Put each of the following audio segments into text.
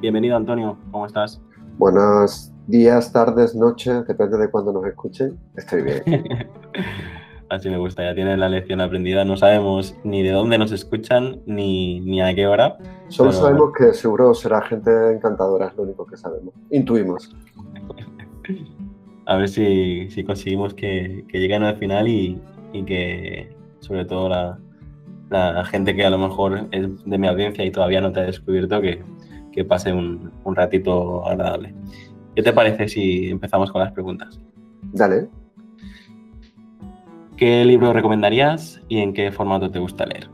Bienvenido Antonio, ¿cómo estás? Buenos días, tardes, noches, depende de cuándo nos escuchen. Estoy bien. Así me gusta, ya tienes la lección aprendida. No sabemos ni de dónde nos escuchan ni, ni a qué hora. Solo sabemos que seguro será gente encantadora, es lo único que sabemos. Intuimos. a ver si, si conseguimos que, que, lleguen al final y, y que, sobre todo, la, la, gente que a lo mejor es de mi audiencia y todavía no te ha descubierto, que, que pase un, un ratito agradable. ¿Qué te parece si empezamos con las preguntas? Dale. ¿Qué libro recomendarías y en qué formato te gusta leer?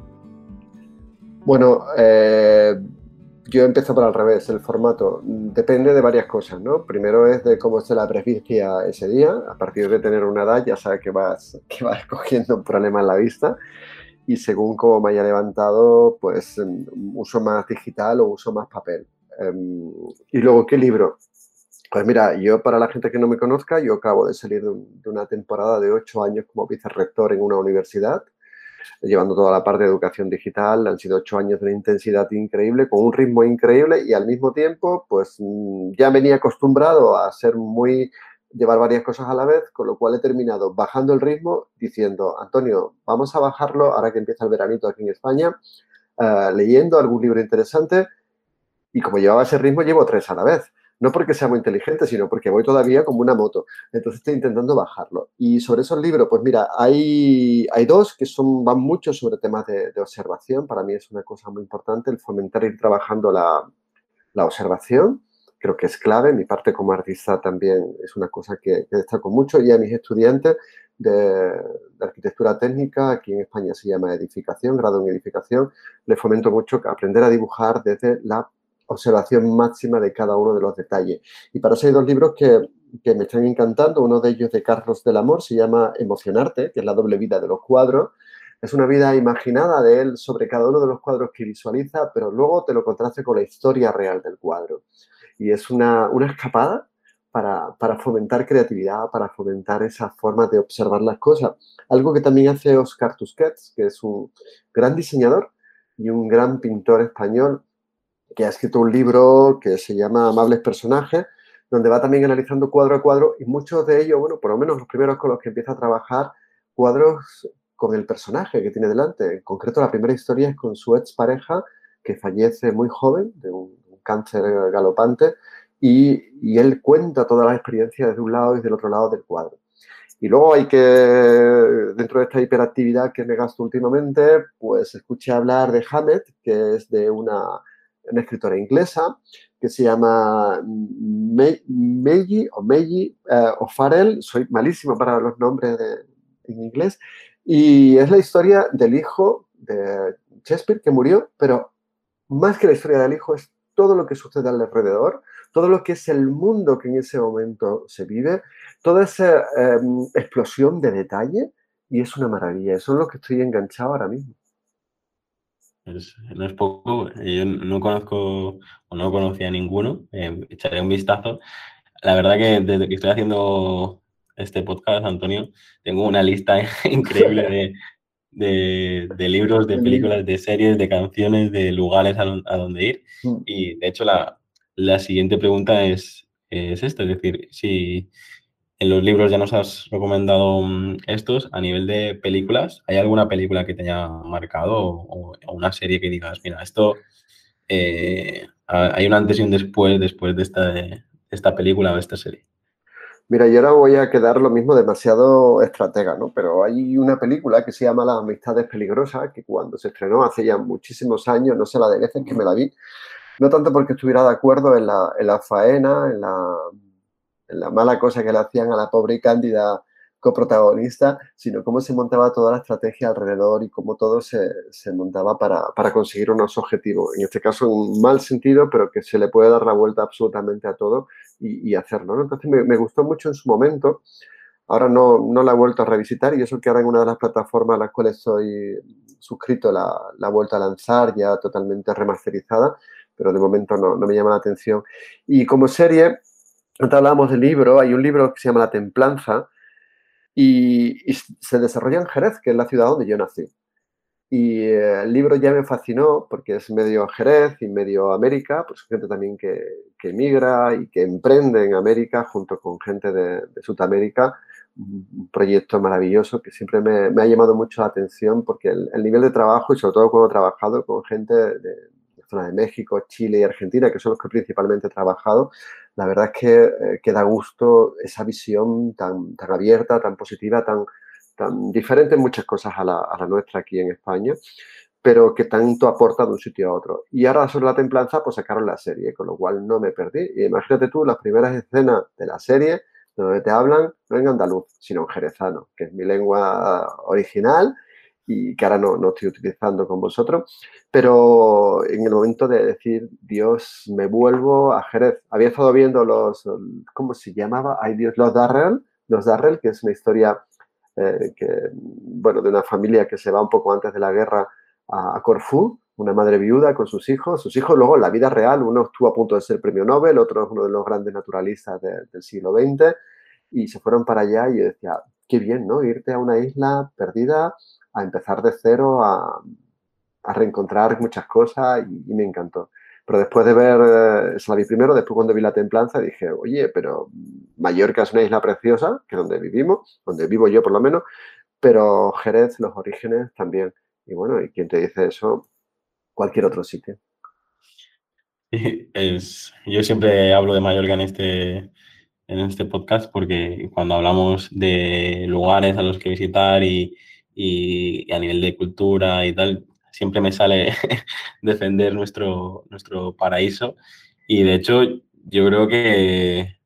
Bueno, eh, yo empiezo por al revés, el formato. Depende de varias cosas, ¿no? Primero es de cómo esté la presbicia ese día. A partir de tener una edad ya sabes que vas, que vas cogiendo un problema en la vista. Y según cómo me haya levantado, pues uso más digital o uso más papel. Em, y luego, ¿qué libro? Pues mira, yo para la gente que no me conozca, yo acabo de salir de, una temporada de ocho años como vicerrector en una universidad, llevando toda la parte de educación digital. Han sido ocho años de una intensidad increíble, con un ritmo increíble y al mismo tiempo, pues mm, ya venía acostumbrado a ser muy llevar varias cosas a la vez, con lo cual he terminado bajando el ritmo diciendo, Antonio, vamos a bajarlo ahora que empieza el veranito aquí en España, uh, leyendo algún libro interesante y como llevaba ese ritmo, llevo tres a la vez no porque sea muy inteligente, sino porque voy todavía como una moto. Entonces estoy intentando bajarlo. Y sobre esos libros, pues mira, hay, hay dos que son, van mucho sobre temas de, observación. Para mí es una cosa muy importante el fomentar ir trabajando la, la observación. Creo que es clave. Mi parte como artista también es una cosa que, destaco mucho. Y a mis estudiantes de, de, arquitectura técnica, aquí en España se llama edificación, grado en edificación, les fomento mucho aprender a dibujar desde la observación máxima de cada uno de los detalles. Y para eso hay dos libros que, que me están encantando. Uno de ellos de Carlos del Amor se llama Emocionarte, que es la doble vida de los cuadros. Es una vida imaginada de él sobre cada uno de los cuadros que visualiza, pero luego te lo contraste con la historia real del cuadro. Y es una, una escapada para, para, fomentar creatividad, para fomentar esa forma de observar las cosas. Algo que también hace Oscar Tusquets, que es un gran diseñador y un gran pintor español, que ha escrito un libro que se llama Amables Personajes, donde va también analizando cuadro a cuadro y muchos de ellos, bueno, por lo menos los primeros con los que empieza a trabajar, cuadros con el personaje que tiene delante. En concreto, la primera historia es con su expareja que fallece muy joven de un, cáncer galopante y, y, él cuenta todas las experiencias desde un lado y del otro lado del cuadro. Y luego hay que, dentro de esta hiperactividad que me gasto últimamente, pues escuché hablar de Hammett, que es de una una escritora inglesa que se llama Meiji o Meiji uh, o Farrell, soy malísimo para los nombres de, en inglés, y es la historia del hijo de Shakespeare que murió, pero más que la historia del hijo es todo lo que sucede alrededor, todo lo que es el mundo que en ese momento se vive, toda esa um, explosión de detalle, y es una maravilla, eso es lo que estoy enganchado ahora mismo no es poco. Yo no conozco o no conocía a ninguno. Eh, echaré un vistazo. La verdad que desde que estoy haciendo este podcast, Antonio, tengo una lista increíble de, de, libros, de películas, de series, de canciones, de lugares a, a donde ir. Mm. Y de hecho la, la siguiente pregunta es, es esta, es decir, si en los libros ya nos has recomendado mm, estos. A nivel de películas, ¿hay alguna película que te haya marcado o, una serie que digas, mira, esto eh, hay un antes y un después después de esta, de esta película o esta serie? Mira, yo ahora voy a quedar lo mismo demasiado estratega, ¿no? Pero hay una película que se llama Las amistades peligrosas, que cuando se estrenó hace ya muchísimos años, no sé la de veces que me la vi, no tanto porque estuviera de acuerdo en la, en la faena, en la la mala cosa que le hacían a la pobre Cándida coprotagonista, sino cómo se montaba toda la estrategia alrededor y cómo todo se, montaba para, conseguir unos objetivos. En este caso, un mal sentido, pero que se le puede dar la vuelta absolutamente a todo y, hacerlo. Entonces, me, gustó mucho en su momento. Ahora no, no la he vuelto a revisitar y eso que ahora en una de las plataformas a las cuales estoy suscrito la, la he vuelto a lanzar ya totalmente remasterizada, pero de momento no, no me llama la atención. Y como serie, antes hablábamos del libro, hay un libro que se llama La Templanza y, se desarrolla en Jerez, que es la ciudad donde yo nací. Y eh, el libro ya me fascinó porque es medio Jerez y medio América, pues gente también que, que emigra y que emprende en América junto con gente de, Sudamérica. Un proyecto maravilloso que siempre me, ha llamado mucho la atención porque el, el, nivel de trabajo y sobre todo cuando he trabajado con gente de, de México, Chile y Argentina, que son los que principalmente he trabajado, la verdad es que, eh, da gusto esa visión tan, tan abierta, tan positiva, tan, tan diferente en muchas cosas a la, nuestra aquí en España, pero que tanto aporta de un sitio a otro. Y ahora sobre la templanza, pues sacaron la serie, con lo cual no me perdí. Y imagínate tú las primeras escenas de la serie donde te hablan no en andaluz, sino en jerezano, que es mi lengua original y que ahora no, no, estoy utilizando con vosotros, pero en el momento de decir, Dios, me vuelvo a Jerez. Había estado viendo los, ¿cómo se llamaba? Ay Dios, los Darrell, los Darrell, que es una historia eh, que, bueno, de una familia que se va un poco antes de la guerra a, Corfú, una madre viuda con sus hijos. Sus hijos luego en la vida real, uno estuvo a punto de ser premio Nobel, otro es uno de los grandes naturalistas del siglo XX, y se fueron para allá y yo decía, qué bien, ¿no? Irte a una isla perdida, a empezar de cero, a, reencontrar muchas cosas y, me encantó. Pero después de ver, eh, eso la primero, después cuando vi La Templanza dije, oye, pero Mallorca es una isla preciosa, que es donde vivimos, donde vivo yo por lo menos, pero Jerez, los orígenes también. Y bueno, ¿y quién te dice eso? Cualquier otro sitio. Es, yo siempre hablo de Mallorca en este, en este podcast porque cuando hablamos de lugares a los que visitar y, y, a nivel de cultura y tal, siempre me sale defender nuestro, nuestro paraíso. Y de hecho, yo creo que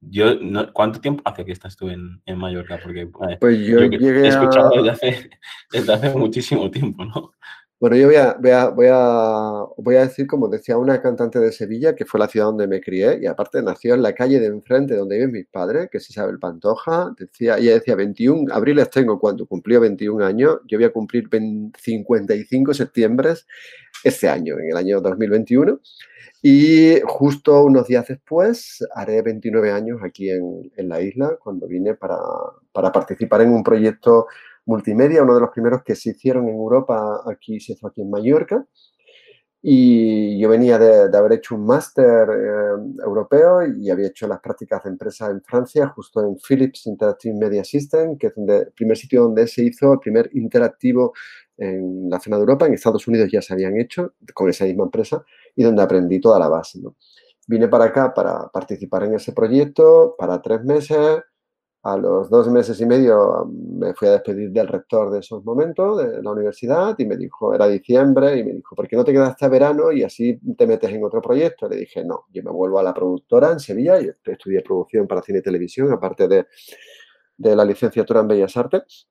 yo, ¿cuánto tiempo hace que estás tú en, en Mallorca? Porque pues yo, he escuchado desde, hace, desde hace muchísimo tiempo, ¿no? Bueno, yo voy a, voy, a, voy, a, decir, como decía una cantante de Sevilla, que fue la ciudad donde me crié, y aparte nació en la calle de enfrente donde viven mis padres, que es Isabel Pantoja, decía, ella decía 21 abriles tengo cuando cumplió 21 años, yo voy a cumplir 55 septiembre este año, en el año 2021, y justo unos días después haré 29 años aquí en, en la isla, cuando vine para, para participar en un proyecto multimedia, uno de los primeros que se hicieron en Europa, aquí se hizo aquí en Mallorca. Y yo venía de, haber hecho un máster eh, europeo y había hecho las prácticas de empresa en Francia, justo en Philips Interactive Media System, que es el primer sitio donde se hizo el primer interactivo en la zona de Europa. En Estados Unidos ya se habían hecho con esa misma empresa y donde aprendí toda la base. Vine para acá para participar en ese proyecto para tres meses a los dos meses y medio me fui a despedir del rector de esos momentos, de la universidad, y me dijo, era diciembre, y me dijo, ¿por qué no te quedas hasta verano y así te metes en otro proyecto? Le dije, no, yo me vuelvo a la productora en Sevilla, yo estudié producción para cine y televisión, aparte de, de la licenciatura en Bellas Artes,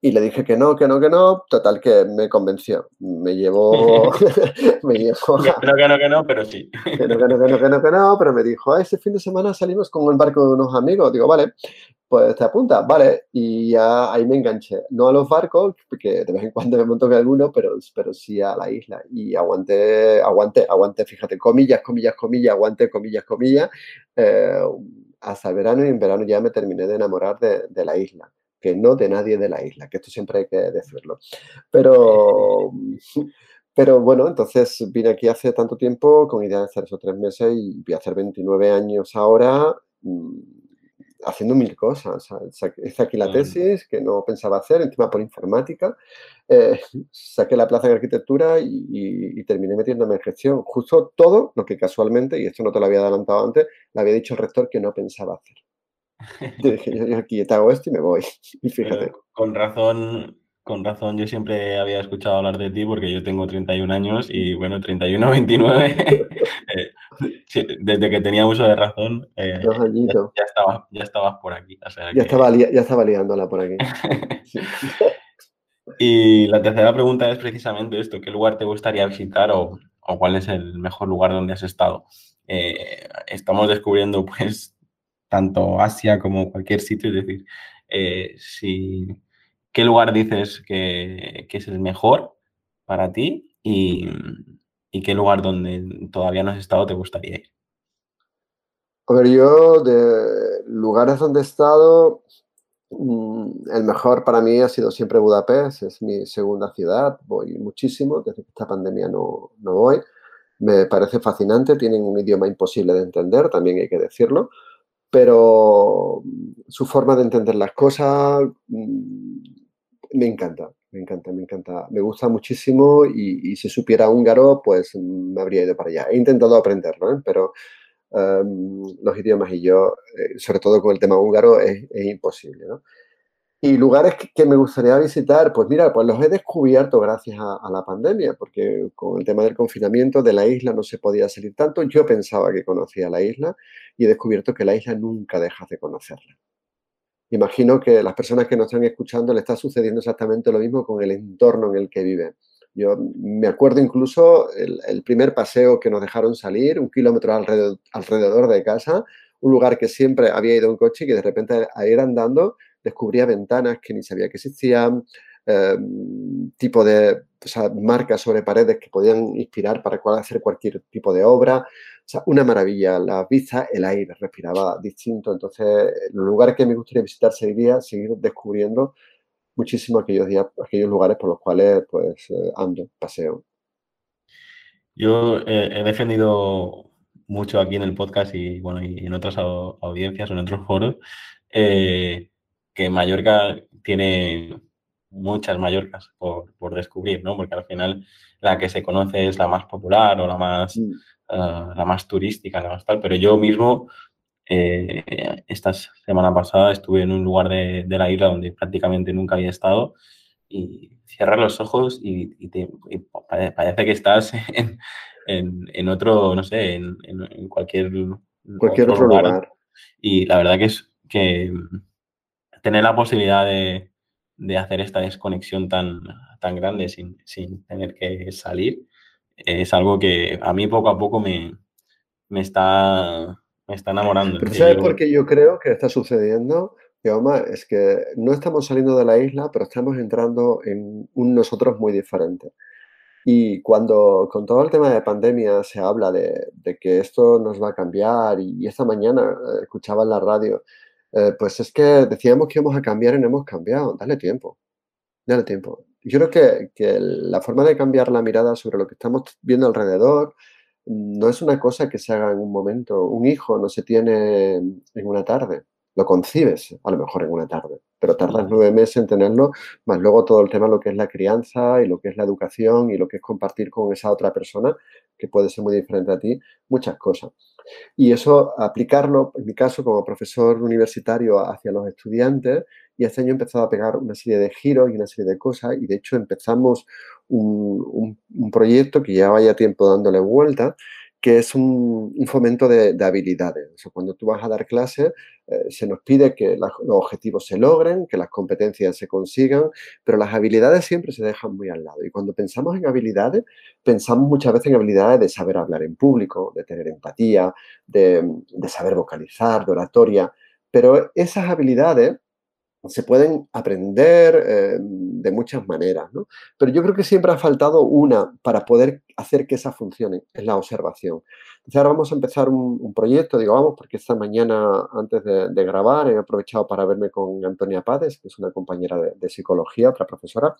y le dije que no, que no, que no. Total, que me convenció. Me llevó. me llevó a... que no, que no, que no, pero sí. que no, que no, que no, que no, que no. Pero me dijo, ese fin de semana salimos con el barco de unos amigos. Digo, vale, pues te apunta, vale. Y ya ahí me enganché. No a los barcos, porque de vez en cuando me monto que alguno, pero, pero sí a la isla. Y aguanté, aguanté, aguanté, fíjate, comillas, comillas, comillas, aguanté, comillas, comillas. Eh, hasta el verano y en verano ya me terminé de enamorar de, de la isla que no de nadie de la isla, que esto siempre hay que decirlo. Pero, pero bueno, entonces vine aquí hace tanto tiempo con idea de hacer esos tres meses y voy a hacer 29 años ahora mm, haciendo mil cosas. Hice aquí la tesis que no pensaba hacer, encima por informática. Eh, saqué la plaza en arquitectura y, terminé metiéndome en gestión. Justo todo lo que casualmente, y esto no te lo había adelantado antes, le había dicho el rector que no pensaba hacer. Aquí te hago esto y me voy. Con razón, con razón, yo siempre había escuchado hablar de ti porque yo tengo 31 años y bueno, 31, 29, eh, desde que tenía uso de razón, eh, ya, estabas, ya estabas por aquí. ya, estaba ya estaba liándola por aquí. y la tercera pregunta es precisamente esto, ¿qué lugar te gustaría visitar o, o cuál es el mejor lugar donde has estado? Eh, estamos descubriendo pues tanto Asia como cualquier sitio, es decir, si ¿qué lugar dices que, es el mejor para ti y, qué lugar donde todavía no has estado te gustaría ir? A ver, yo de lugares donde he estado, mm, el mejor para mí ha sido siempre Budapest, es mi segunda ciudad, voy muchísimo, desde esta pandemia no, no voy. Me parece fascinante, tienen un idioma imposible de entender, también hay que decirlo, pero su forma de entender las cosas mm, me encanta, me encanta, me encanta. Me gusta muchísimo y, si supiera húngaro, pues me habría ido para allá. He intentado aprenderlo, ¿eh? pero em, los idiomas y yo, eh, sobre todo con el tema húngaro, es, imposible. ¿no? Y lugares que, me gustaría visitar, pues mira, pues los he descubierto gracias a, la pandemia, porque con el tema del confinamiento de la isla no se podía salir tanto. Yo pensaba que conocía la isla y he descubierto que la isla nunca deja de conocerla imagino que las personas que nos están escuchando le está sucediendo exactamente lo mismo con el entorno en el que viven. Yo me acuerdo incluso el, primer paseo que nos dejaron salir, un kilómetro alrededor, de casa, un lugar que siempre había ido en coche y que de repente a ir andando descubría ventanas que ni sabía que existían, em, tipo de marcas sobre paredes que podían inspirar para hacer cualquier tipo de obra una maravilla. La vista, el aire respiraba distinto. Entonces, los lugares que me gustaría visitar sería seguir descubriendo muchísimo aquellos días, aquellos lugares por los cuales pues eh, ando, paseo. Yo eh, he defendido mucho aquí en el podcast y bueno, y en otras audiencias o en otros foros, eh, que Mallorca tiene muchas Mallorcas por, por, descubrir, ¿no? Porque al final la que se conoce es la más popular o la más mm. Ah, la más turística, la más tal, pero yo mismo eh, esta semana pasada estuve en un lugar de, la isla donde prácticamente nunca había estado y cierras los ojos y, te, parece que estás en, otro, no sé, en, cualquier, cualquier otro, lugar. Y la verdad que es que tener la posibilidad de, hacer esta desconexión tan, tan grande sin, sin tener que salir, es algo que a mí poco a poco me, me, está, me está enamorando. Pero ¿sabes por qué yo creo que está sucediendo? es que no estamos saliendo de la isla, pero estamos entrando en un nosotros muy diferente. Y cuando con todo el tema de pandemia se habla de, de que esto nos va a cambiar, y, esta mañana eh, escuchaba en la radio, eh, pues es que decíamos que íbamos a cambiar y no hemos cambiado. Dale tiempo, dale tiempo. Yo creo que, que, la forma de cambiar la mirada sobre lo que estamos viendo alrededor no es una cosa que se haga en un momento. Un hijo no se tiene en una tarde. Lo concibes a lo mejor en una tarde, pero tardas nueve meses en tenerlo, más luego todo el tema lo que es la crianza y lo que es la educación y lo que es compartir con esa otra persona, que puede ser muy diferente a ti, muchas cosas. Y eso, aplicarlo, en mi caso, como profesor universitario hacia los estudiantes, y este año he empezado a pegar una serie de giros y una serie de cosas y de hecho empezamos un, proyecto que ya vaya tiempo dándole vuelta, que es un, fomento de, habilidades. Cuando tú vas a dar clases, eh, se nos pide que los objetivos se logren, que las competencias se consigan, pero las habilidades siempre se dejan muy al lado. Y cuando pensamos en habilidades, pensamos muchas veces en habilidades de saber hablar en público, de tener empatía, de, de saber vocalizar, de oratoria, pero esas habilidades se pueden aprender eh, de muchas maneras, ¿no? Pero yo creo que siempre ha faltado una para poder hacer que esa funcione, es la observación. Entonces ahora vamos a empezar un, proyecto, digo, vamos, porque esta mañana antes de, grabar he aprovechado para verme con Antonia Pades, que es una compañera de, de, psicología, otra profesora,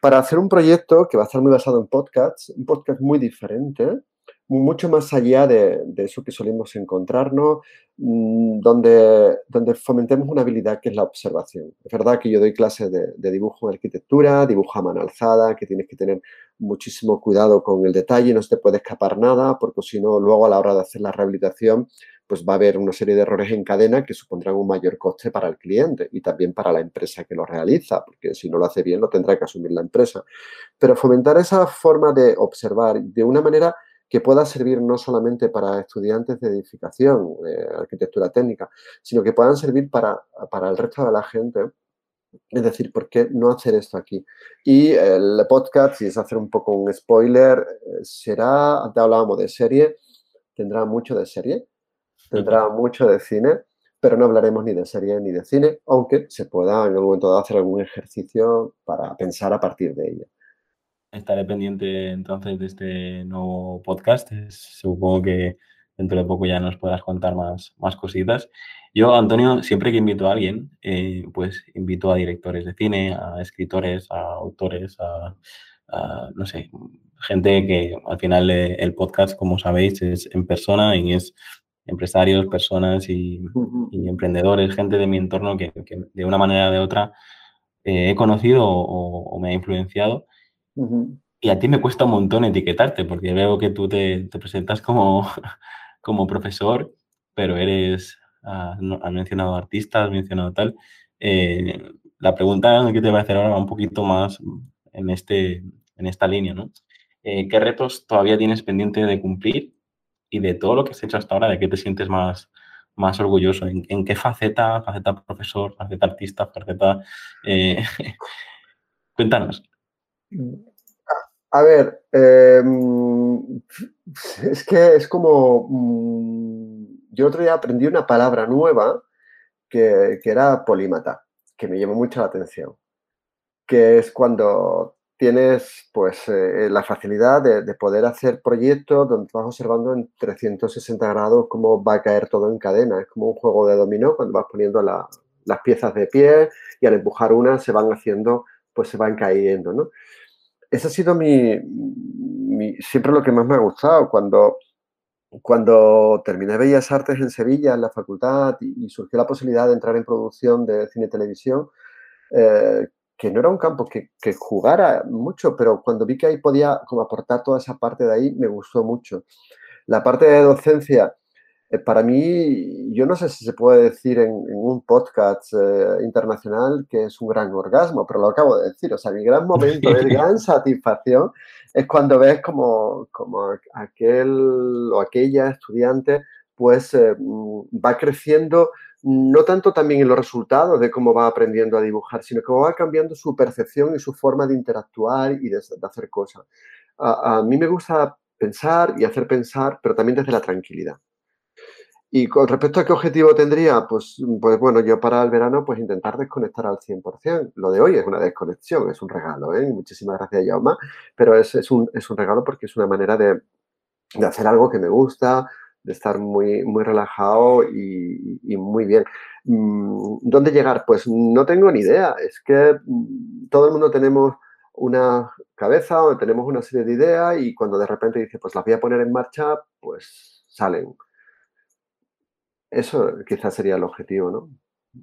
para hacer un proyecto que va a estar muy basado en podcasts, un podcast muy diferente, mucho más allá de, eso que solemos encontrarnos, mm, donde, donde fomentemos una habilidad que es la observación. Es verdad que yo doy clases de, dibujo en arquitectura, dibujo a mano alzada, que tienes que tener muchísimo cuidado con el detalle, no se te puede escapar nada, porque si no, luego a la hora de hacer la rehabilitación, pues va a haber una serie de errores en cadena que supondrán un mayor coste para el cliente y también para la empresa que lo realiza, porque si no lo hace bien lo tendrá que asumir la empresa. Pero fomentar esa forma de observar de una manera que pueda servir no solamente para estudiantes de edificación, de arquitectura técnica, sino que puedan servir para, para el resto de la gente es decir, ¿por qué no hacer esto aquí? Y el podcast, si es hacer un poco un spoiler, eh, será, antes hablábamos de serie, tendrá mucho de serie, tendrá mucho de cine, pero no hablaremos ni de serie ni de cine, aunque se pueda en algún momento dado hacer algún ejercicio para pensar a partir de ella. Estaré pendiente entonces de este nuevo podcast. Supongo que dentro de poco ya nos puedas contar más, más cositas. Yo, Antonio, siempre que invito a alguien, eh, pues invito a directores de cine, a escritores, a autores, a, no sé, gente que al final eh, el podcast, como sabéis, es en persona y es empresarios, personas y, emprendedores, gente de mi entorno que, de una manera o de otra eh, he conocido o, me ha influenciado. Y a ti me cuesta un montón etiquetarte, porque veo que tú te, presentas como, como profesor, pero eres has, mencionado artistas, has mencionado tal. Eh, la pregunta que te voy a hacer ahora va un poquito más en, este, en esta línea, ¿no? Eh, ¿Qué retos todavía tienes pendiente de cumplir y de todo lo que has hecho hasta ahora, de qué te sientes más, más orgulloso? ¿En, qué faceta? ¿Faceta profesor? ¿Faceta artista? ¿Faceta...? Eh, cuéntanos. A ver, em, es que es como... Mm, yo otro día aprendí una palabra nueva que, era polímata, que me llamó mucho la atención, que es cuando tienes pues eh, la facilidad de, poder hacer proyectos donde vas observando en 360 grados cómo va a caer todo en cadena. Es como un juego de dominó cuando vas poniendo las piezas de pie y al empujar una se van haciendo, pues se van cayendo, ¿no? Ese ha sido mi, siempre lo que más me ha gustado cuando cuando terminé Bellas Artes en Sevilla, en la facultad, y, surgió la posibilidad de entrar en producción de cine y televisión, eh, que no era un campo que, que, jugara mucho, pero cuando vi que ahí podía como aportar toda esa parte de ahí, me gustó mucho. La parte de docencia, para mí, yo no sé si se puede decir en, un podcast eh, internacional que es un gran orgasmo, pero lo acabo de decir. O sea, mi gran momento de gran satisfacción es cuando ves como, como aquel o aquella estudiante pues eh, mm, va creciendo no tanto también en los resultados de cómo va aprendiendo a dibujar, sino cómo va cambiando su percepción y su forma de interactuar y de, hacer cosas. a mí me gusta pensar y hacer pensar, pero también desde la tranquilidad. Y con respecto a qué objetivo tendría, pues, pues bueno, yo para el verano pues intentar desconectar al 100%. Lo de hoy es una desconexión, es un regalo, ¿eh? Muchísimas gracias, Yaoma, pero es, es, un, es un regalo porque es una manera de, de, hacer algo que me gusta, de estar muy, muy relajado y, y, muy bien. Mm, ¿Dónde llegar? Pues no tengo ni idea. Es que mm, todo el mundo tenemos una cabeza o tenemos una serie de ideas y cuando de repente dice, pues las voy a poner en marcha, pues salen. Eso quizás sería el objetivo, ¿no?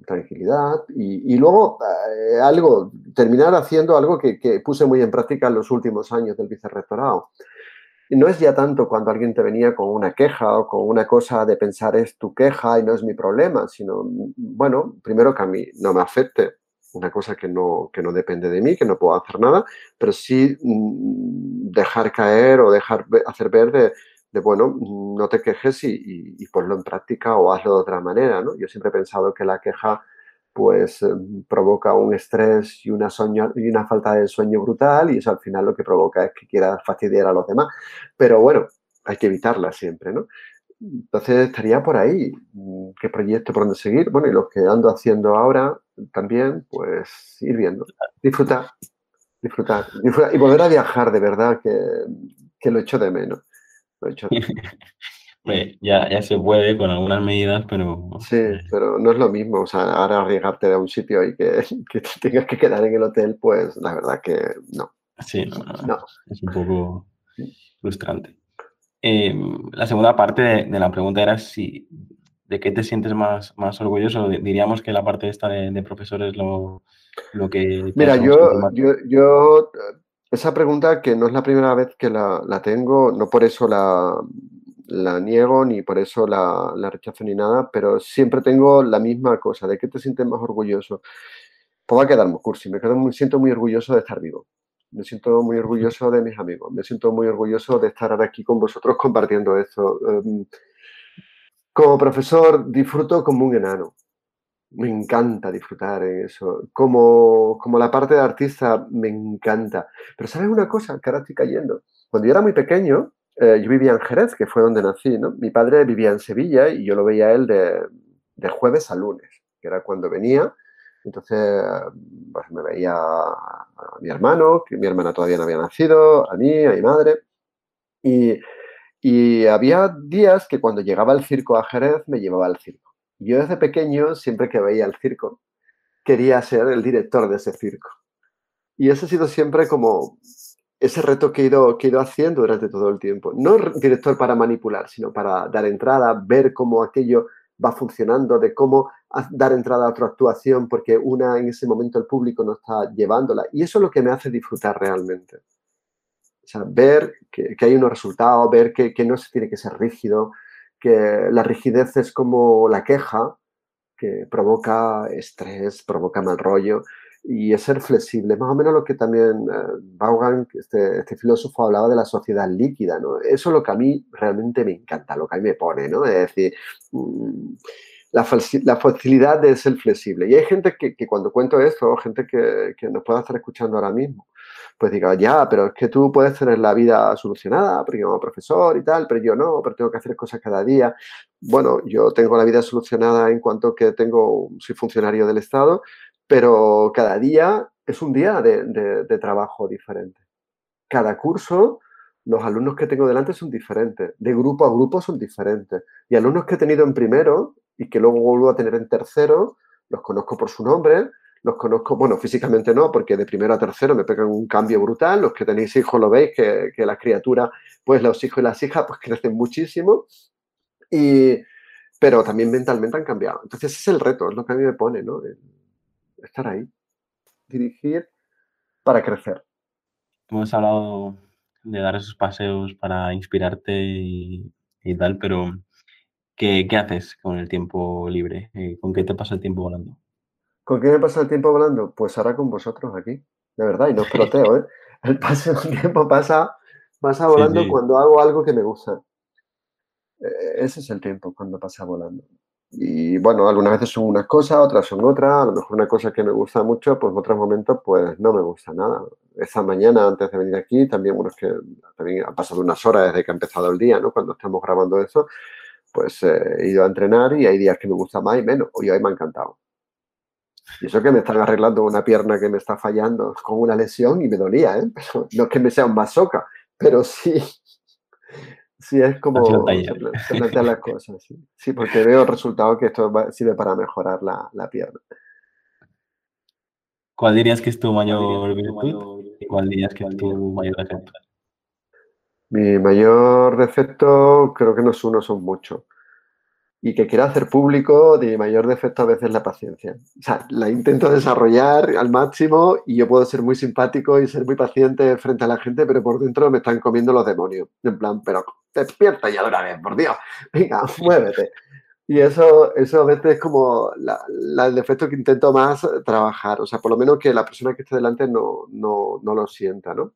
Tranquilidad y, luego eh, algo, terminar haciendo algo que, puse muy en práctica en los últimos años del vicerrectorado. No es ya tanto cuando alguien te venía con una queja o con una cosa de pensar es tu queja y no es mi problema, sino, bueno, primero que a mí no me afecte, una cosa que no, que no depende de mí, que no puedo hacer nada, pero sí mm, dejar caer o dejar hacer ver de, bueno, no te quejes y, y, ponlo en práctica o hazlo de otra manera, ¿no? Yo siempre he pensado que la queja pues em, provoca un estrés y una, y una falta de sueño brutal y eso al final lo que provoca es que quieras fastidiar a los demás. Pero bueno, hay que evitarla siempre, ¿no? Entonces estaría por ahí. ¿Qué proyecto por dónde seguir? Bueno, y lo que ando haciendo ahora también, pues ir viendo. Disfrutar, disfrutar, disfrutar y volver a viajar de verdad, que lo echo de menos. ya, ya se puede con algunas medidas, pero... Sí, pero no es lo mismo. O sea, ahora arriesgarte a un sitio y que, que te tengas que quedar en el hotel, pues la verdad que no. Sí, no, es un poco frustrante. Em, la segunda parte de, la pregunta era si de qué te sientes más, más orgulloso. Diríamos que la parte esta de, de profesor es lo, lo que... Mira, yo, yo, yo esa pregunta, que no es la primera vez que la, tengo, no por eso la, la niego ni por eso la, rechazo ni nada, pero siempre tengo la misma cosa. ¿De qué te sientes más orgulloso? Pues va a quedar muy cursi. Me, quedo, me siento muy orgulloso de estar vivo. Me siento muy orgulloso de mis amigos. Me siento muy orgulloso de estar ahora aquí con vosotros compartiendo esto. Em, como profesor disfruto como un enano. Me encanta disfrutar en eso. Como, como la parte de artista, me encanta. Pero ¿sabes una cosa? Que ahora estoy cayendo. Cuando yo era muy pequeño, eh, yo vivía en Jerez, que fue donde nací, ¿no? Mi padre vivía en Sevilla y yo lo veía a él de, de jueves a lunes, que era cuando venía. Entonces, pues me veía a, mi hermano, que mi hermana todavía no había nacido, a mí, a mi madre. Y, y había días que cuando llegaba el circo a Jerez me llevaba al circo. Yo desde pequeño, siempre que veía el circo, quería ser el director de ese circo. Y ese ha sido siempre como ese reto que he, ido, que he ido haciendo durante todo el tiempo. No director para manipular, sino para dar entrada, ver cómo aquello va funcionando, de cómo dar entrada a otra actuación, porque una en ese momento el público no está llevándola. Y eso es lo que me hace disfrutar realmente. O sea, ver que, hay unos resultados, ver que, que, no se tiene que ser rígido, que la rigidez es como la queja, que provoca estrés, provoca mal rollo y es ser flexible. Más o menos lo que también uh, Vaughan, este, este, filósofo, hablaba de la sociedad líquida, ¿no? Eso es lo que a mí realmente me encanta, lo que a mí me pone, ¿no? Es decir, mm, la, facilidad de ser flexible. Y hay gente que, que cuando cuento esto, gente que, que, nos pueda estar escuchando ahora mismo, pues diga, ya, pero es que tú puedes tener la vida solucionada, porque yo soy profesor y tal, pero yo no, pero tengo que hacer cosas cada día. Bueno, yo tengo la vida solucionada en cuanto que tengo, soy funcionario del Estado, pero cada día es un día de, trabajo diferente. Cada curso, los alumnos que tengo delante son diferentes, de grupo a grupo son diferentes. Y alumnos que he tenido en primero y que luego vuelvo a tener en tercero, los conozco por su nombre, los conozco, bueno, físicamente no, porque de primero a tercero me pegan un cambio brutal. Los que tenéis hijos lo veis, que, que las criaturas, pues los hijos y las hijas, pues crecen muchísimo. Y, pero también mentalmente han cambiado. Entonces, es el reto, es lo que a mí me pone, ¿no? estar ahí, dirigir para crecer. Hemos hablado de dar esos paseos para inspirarte y, tal, pero ¿qué, haces con el tiempo libre? Eh, ¿Con qué te pasa el tiempo volando? ¿Con qué me pasa el tiempo volando? Pues ahora con vosotros aquí, de verdad, y no os proteo, ¿eh? El paso del tiempo pasa, pasa volando cuando hago algo que me gusta. E-, ese es el tiempo cuando pasa volando. Y bueno, algunas veces son unas cosas, otras son otras. A lo mejor una cosa que me gusta mucho, pues en otros momentos pues no me gusta nada. Esta mañana, antes de venir aquí, también, bueno, es que también han pasado unas horas desde que ha empezado el día, ¿no? Cuando estamos grabando eso, pues eh, he ido a entrenar y hay días que me gusta más y menos. Hoy, hoy me ha encantado. Y eso que me están arreglando una pierna que me está fallando con una lesión y me dolía, ¿eh? no es que me sea un masoca, pero sí, Sí, es como plantear las cosas. Sí. porque veo el resultado que esto sirve para mejorar la, la pierna. ¿Cuál dirías que es tu mayor virtud y cuál dirías que es tu mayor defecto? Mi mayor defecto creo que no es uno, son muchos y que quiero hacer público, de mayor defecto a veces la paciencia. O sea, la intento desarrollar al máximo y yo puedo ser muy simpático y ser muy paciente frente a la gente, pero por dentro me están comiendo los demonios. En plan, pero despierta ya de una vez, por Dios. Venga, muévete. Y eso, eso a veces es como el defecto que intento más trabajar. O sea, por lo menos que la persona que esté delante no, no, no lo sienta, ¿no?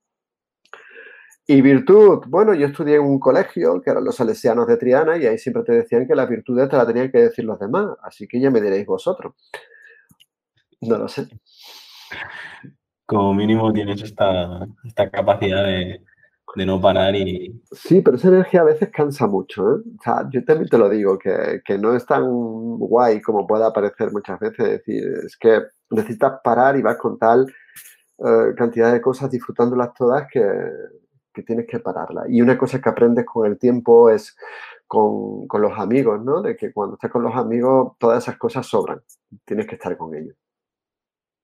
Y virtud, bueno, yo estudié en un colegio que eran los salesianos de Triana y ahí siempre te decían que las virtudes te las tenían que decir los demás, así que ya me diréis vosotros. No lo sé. Como mínimo tienes esta, capacidad de, no parar y... Sí, pero esa energía a veces cansa mucho. ¿eh? O sea, yo también te lo digo, que, no es tan guay como pueda parecer muchas veces. Es decir, es que necesitas parar y vas con tal eh, cantidad de cosas disfrutándolas todas que, que tienes que pararla. Y una cosa que aprendes con el tiempo es con, los amigos, ¿no? De que cuando estás con los amigos todas esas cosas sobran. Tienes que estar con ellos.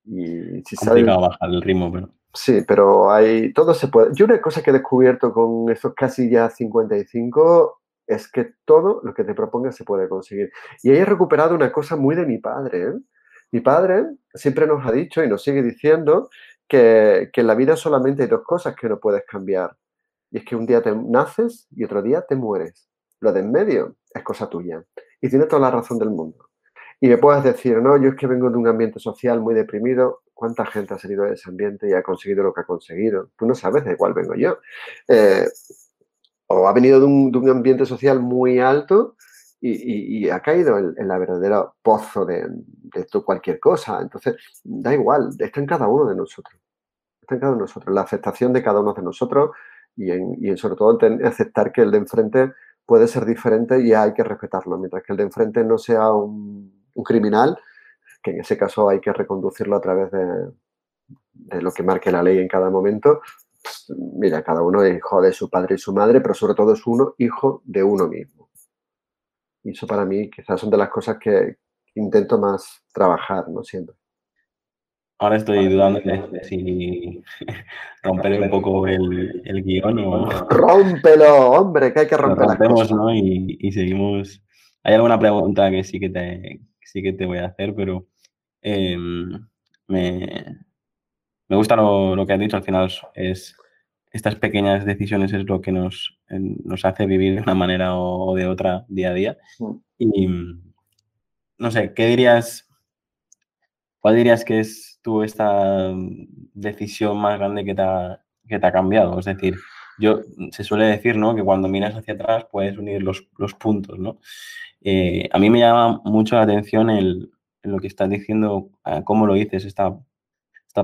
Y si sabes... bajar el ritmo, pero... Sí, pero hay... Todo se puede... Yo una cosa que he descubierto con estos casi ya 55 es que todo lo que te propongas se puede conseguir. Y ahí he recuperado una cosa muy de mi padre. ¿eh? Mi padre siempre nos ha dicho y nos sigue diciendo que, en la vida solamente hay dos cosas que no puedes cambiar. Y es que un día te naces y otro día te mueres. Lo de en medio es cosa tuya. Y tienes toda la razón del mundo. Y me puedes decir, no, yo es que vengo de un ambiente social muy deprimido. ¿Cuánta gente ha salido de ese ambiente y ha conseguido lo que ha conseguido? Tú no sabes de cuál vengo yo. Eh, o ha venido de un, ambiente social muy alto y, ha caído en, la verdadera pozo de, cualquier cosa. Entonces, da igual, está en cada uno de nosotros. Está en cada uno de nosotros. La aceptación de cada uno de nosotros y, en, sobre todo aceptar que el de enfrente puede ser diferente y hay que respetarlo, mientras que el de enfrente no sea un, criminal, que en ese caso hay que reconducirlo a través de lo que marque la ley en cada momento, mira, cada uno es hijo de su padre y su madre, pero sobre todo es uno hijo de uno mismo. Y eso para mí quizás son de las cosas que intento más trabajar, ¿no? Siempre. Ahora estoy dudando de, si romper un poco el, el, guion o... ¡Rómpelo, hombre! Que hay que romper rompemos, ¿no? Y, seguimos... Hay alguna pregunta que sí que te, sí que te voy a hacer, pero em, me, me gusta lo, que has dicho, al final es estas pequeñas decisiones es lo que nos, nos hace vivir de una manera o, de otra día a día. Mm. Y no sé, ¿qué dirías? ¿Cuál dirías que es tú esta decisión más grande que te ha, que te ha cambiado? Es decir, yo se suele decir, ¿no? Que cuando miras hacia atrás puedes unir los, los puntos, ¿no? Eh, a mí me llama mucho la atención el, lo que estás diciendo, cómo lo dices, esta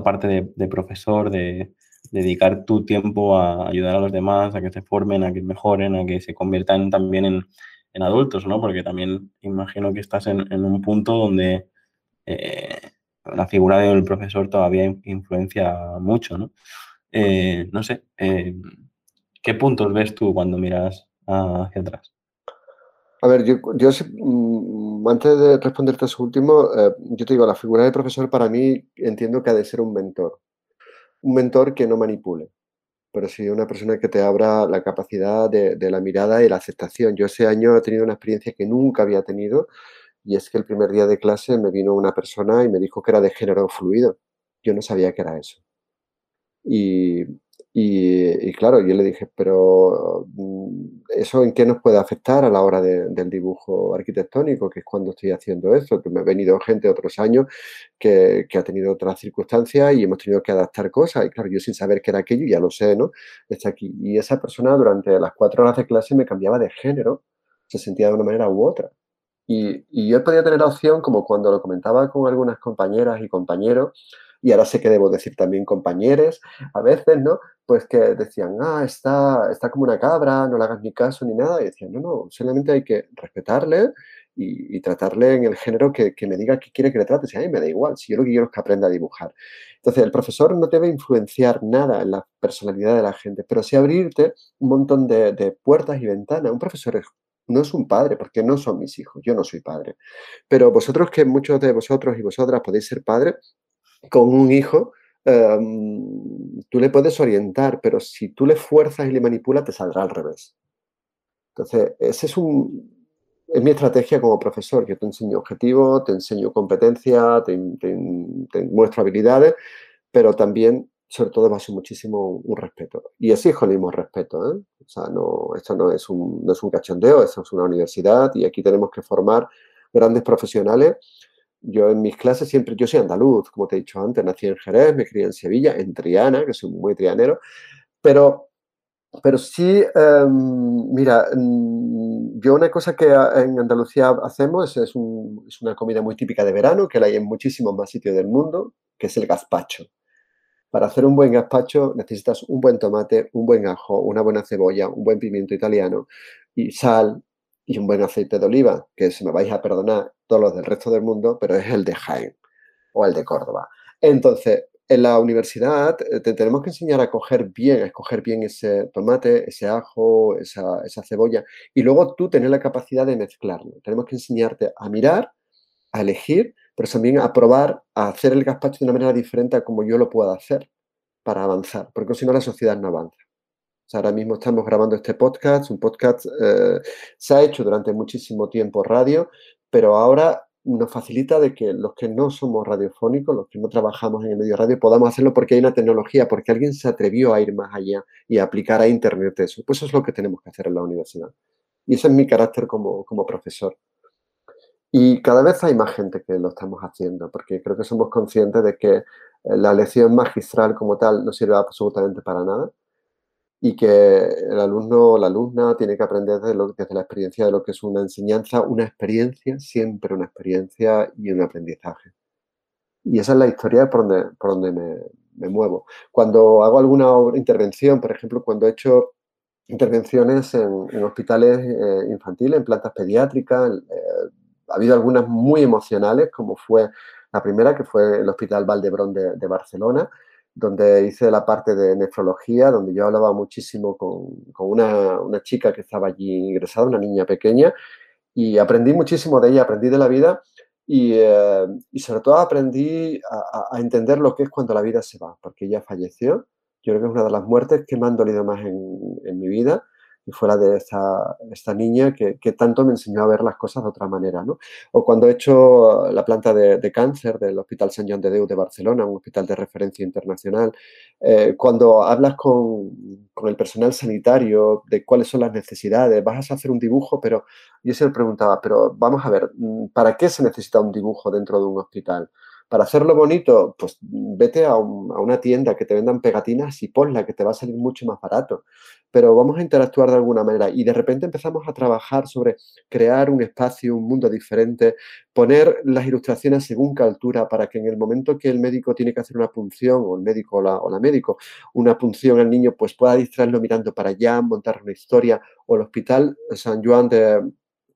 parte de, profesor, de, dedicar tu tiempo a ayudar a los demás, a que se formen, a que mejoren, a que se conviertan también en, adultos, ¿no? Porque también imagino que estás en, un punto donde eh, la figura del profesor todavía influencia mucho, ¿no? Eh, no sé, eh, ¿qué puntos ves tú cuando miras hacia atrás? A ver, yo, yo mm, antes de responderte a eso último, yo te digo, la figura de profesor para mí entiendo que ha de ser un mentor. Un mentor que no manipule, pero sí una persona que te abra la capacidad de, la mirada y la aceptación. Yo ese año he tenido una experiencia que nunca había tenido y es que el primer día de clase me vino una persona y me dijo que era de género fluido. Yo no sabía que era eso. Y, y, claro, yo le dije, pero mm, ¿eso en qué nos puede afectar a la hora del dibujo arquitectónico? Que es cuando estoy haciendo esto, que me ha venido gente otros años que, ha tenido otras circunstancias y hemos tenido que adaptar cosas. Y claro, yo sin saber qué era aquello, ya lo sé, ¿no? Está aquí. Y esa persona durante las cuatro horas de clase me cambiaba de género, se sentía de una manera u otra. Y, y yo podía tener la opción, como cuando lo comentaba con algunas compañeras y compañeros, y ahora sé que debo decir también compañeros, a veces, ¿no? Pues que decían, ah, está, está como una cabra, no le hagas ni caso ni nada. Y decían, no, no, solamente hay que respetarle y, tratarle en el género que, me diga qué quiere que le trate. Si a mí me da igual, si yo lo que quiero es que aprenda a dibujar. Entonces, el profesor no debe influenciar nada en la personalidad de la gente, pero sí abrirte un montón de puertas y ventanas. Un profesor no es un padre, porque no son mis hijos, yo no soy padre. Pero vosotros que muchos de vosotros y vosotras podéis ser padres, con un hijo, em, tú le puedes orientar, pero si tú le fuerzas y le manipulas, te saldrá al revés. Entonces, ese es es mi estrategia como profesor. Yo te enseño objetivos, te enseño competencia, te, muestro habilidades, pero también, sobre todo, baso muchísimo un respeto. Y exijo el mismo respeto. ¿eh? O sea, no, esto no es, un, no es un cachondeo, esto es una universidad y aquí tenemos que formar grandes profesionales yo en mis clases siempre, yo soy andaluz, como te he dicho antes, nací en Jerez, me crié en Sevilla, en Triana, que soy muy trianero, pero, pero sí, em, mira, mm, yo una cosa que en Andalucía hacemos es, es, una comida muy típica de verano, que la hay en muchísimos más sitios del mundo, que es el gazpacho. Para hacer un buen gazpacho necesitas un buen tomate, un buen ajo, una buena cebolla, un buen pimiento italiano y sal, y un buen aceite de oliva, que se me vais a perdonar todos los del resto del mundo, pero es el de Jaén o el de Córdoba. Entonces, en la universidad eh, te tenemos que enseñar a coger bien, a escoger bien ese tomate, ese ajo, esa, cebolla, y luego tú tener la capacidad de mezclarlo. Tenemos que enseñarte a mirar, a elegir, pero también a probar, a hacer el gazpacho de una manera diferente a como yo lo puedo hacer para avanzar, porque si no la sociedad no avanza ahora mismo estamos grabando este podcast. Un podcast eh, se ha hecho durante muchísimo tiempo radio, pero ahora nos facilita de que los que no somos radiofónicos, los que no trabajamos en el medio radio, podamos hacerlo porque hay una tecnología, porque alguien se atrevió a ir más allá y a aplicar a Internet eso. Pues eso es lo que tenemos que hacer en la universidad. Y ese es mi carácter como, como profesor. Y cada vez hay más gente que lo estamos haciendo, porque creo que somos conscientes de que eh, la lección magistral como tal no sirve absolutamente para nada y que el alumno o la alumna tiene que aprender desde, desde la experiencia de lo que es una enseñanza, una experiencia, siempre una experiencia y un aprendizaje. Y esa es la historia por donde, por donde me, me muevo. Cuando hago alguna intervención, por ejemplo, cuando he hecho intervenciones en, hospitales eh, infantiles, en plantas pediátricas, eh, ha habido algunas muy emocionales, como fue la primera, que fue el Hospital Valdebrón de, de Barcelona, donde hice la parte de nefrología, donde yo hablaba muchísimo con, con una, una, chica que estaba allí ingresada, una niña pequeña, y aprendí muchísimo de ella, aprendí de la vida y, eh, y sobre todo aprendí a, a, entender lo que es cuando la vida se va, porque ella falleció. Yo creo que es una de las muertes que me han dolido más en, en mi vida y fuera de esta, niña que, tanto me enseñó a ver las cosas de otra manera. ¿no? O cuando he hecho la planta de, cáncer del Hospital Sant Joan de Déu de Barcelona, un hospital de referencia internacional, eh, cuando hablas con, con, el personal sanitario de cuáles son las necesidades, vas a hacer un dibujo, pero yo se le preguntaba, pero vamos a ver, ¿para qué se necesita un dibujo dentro de un hospital? Para hacerlo bonito, pues vete a, un, a, una tienda que te vendan pegatinas y ponla, que te va a salir mucho más barato. Pero vamos a interactuar de alguna manera y de repente empezamos a trabajar sobre crear un espacio, un mundo diferente, poner las ilustraciones según qué altura para que en el momento que el médico tiene que hacer una punción, o el médico o la, o la médico, una punción al niño, pues pueda distraerlo mirando para allá, montar una historia, o el hospital San Juan de,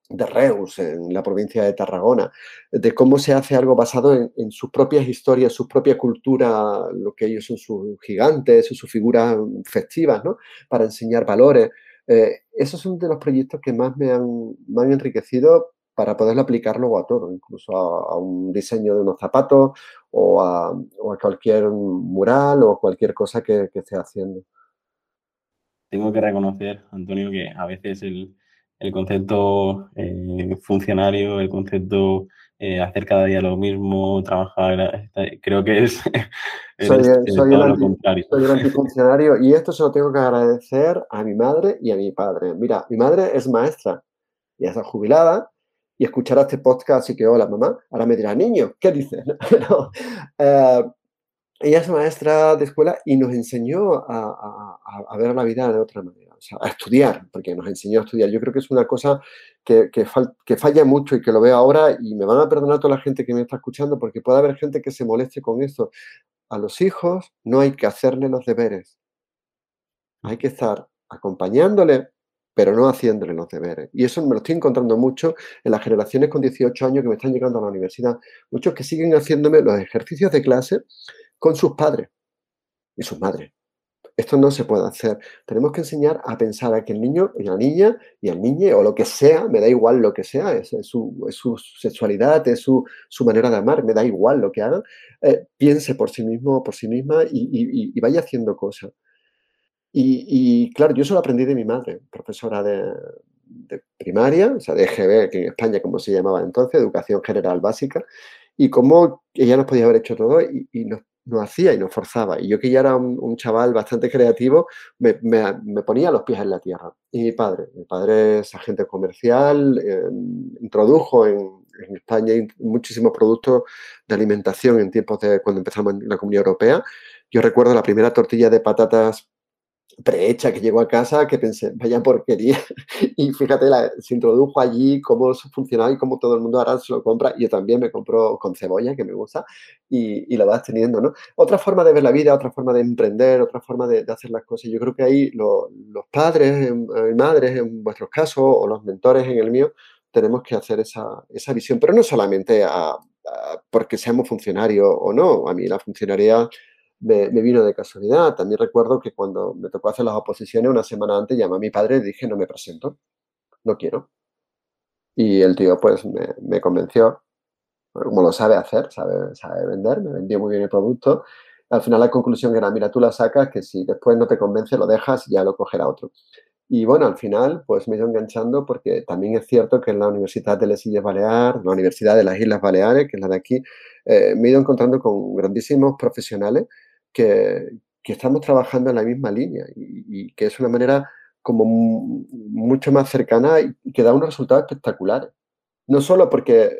de Reus, en la provincia de Tarragona, de cómo se hace algo basado en, sus propias historias, su propia cultura, lo que ellos son sus gigantes, sus figuras festivas, ¿no? Para enseñar valores. Eh, esos son de los proyectos que más me han, me han enriquecido para poderlo aplicar luego a todo, incluso a, a un diseño de unos zapatos o a, o a, cualquier mural o cualquier cosa que, que esté haciendo. Tengo que reconocer, Antonio, que a veces el, el concepto eh, funcionario, el concepto eh, hacer cada día lo mismo, trabajar, creo que es, soy, es soy, el anti, soy, el antifuncionario y esto se lo tengo que agradecer a mi madre y a mi padre. Mira, mi madre es maestra y está jubilada y escuchará este podcast así que hola mamá, ahora me dirá, niño, ¿qué dices? no, eh, ella es maestra de escuela y nos enseñó a, a, a ver la vida de otra manera a estudiar, porque nos enseñó a estudiar. Yo creo que es una cosa que, que, que, falla mucho y que lo veo ahora y me van a perdonar toda la gente que me está escuchando porque puede haber gente que se moleste con esto. A los hijos no hay que hacerle los deberes. Hay que estar acompañándole, pero no haciéndole los deberes. Y eso me lo estoy encontrando mucho en las generaciones con 18 años que me están llegando a la universidad. Muchos que siguen haciéndome los ejercicios de clase con sus padres y sus madres. Esto no se puede hacer. Tenemos que enseñar a pensar a que el niño y la niña y el niño o lo que sea, me da igual lo que sea, es, es, su, es su, sexualidad, es su, su, manera de amar, me da igual lo que haga, eh, piense por sí mismo por sí misma y, y, y vaya haciendo cosas. Y, y, claro, yo eso lo aprendí de mi madre, profesora de, de, primaria, o sea, de EGB, que en España como se llamaba entonces, Educación General Básica, y cómo ella nos podía haber hecho todo y, y nos nos hacía y nos forzaba. Y yo que ya era un, chaval bastante creativo, me, me, ponía los pies en la tierra. Y mi padre, mi padre es agente comercial, eh, introdujo en, en, España muchísimos productos de alimentación en tiempos de cuando empezamos en la Comunidad Europea. Yo recuerdo la primera tortilla de patatas prehecha que llegó a casa que pensé, vaya porquería. Y fíjate, la, se introdujo allí cómo funcionaba y cómo todo el mundo ahora se lo compra. Yo también me compro con cebolla, que me gusta, y, y lo vas teniendo, ¿no? Otra forma de ver la vida, otra forma de emprender, otra forma de, hacer las cosas. Yo creo que ahí lo, los padres, en, madres, en vuestros casos, o los mentores en el mío, tenemos que hacer esa, esa visión, pero no solamente a, porque seamos funcionarios o no. A mí la funcionariedad me, vino de casualidad. También recuerdo que cuando me tocó hacer las oposiciones, una semana antes llamé a mi padre y dije, no me presento, no quiero. Y el tío pues me, me convenció, como lo sabe hacer, sabe, sabe vender, me vendió muy bien el producto. Al final la conclusión era, mira, tú la sacas, que si después no te convence, lo dejas y ya lo cogerá otro. Y bueno, al final, pues me he ido enganchando porque también es cierto que en la Universidad de las Islas Baleares, la Universidad de las Islas Baleares, que es la de aquí, eh, me he ido encontrando con grandísimos profesionales que, estamos trabajando en la misma línea y, que es una manera como mucho más cercana y que da unos resultados espectaculares. No solo porque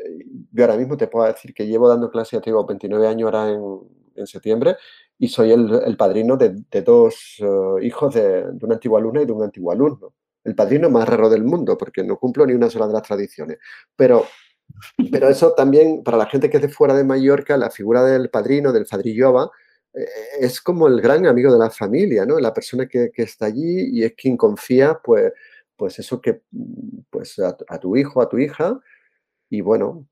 yo ahora mismo te puedo decir que llevo dando clase, ya tengo 29 años ahora en, septiembre, y soy el, padrino de, dos eh, hijos de, una antigua alumna y de un antiguo alumno. El padrino más raro del mundo, porque no cumplo ni una sola de las tradiciones. Pero, pero eso también, para la gente que es de fuera de Mallorca, la figura del padrino, del fadrilloba, es como el gran amigo de la familia, ¿no? La persona que, está allí y es quien confía, pues, pues eso que, pues a, tu hijo, a tu hija. Y bueno,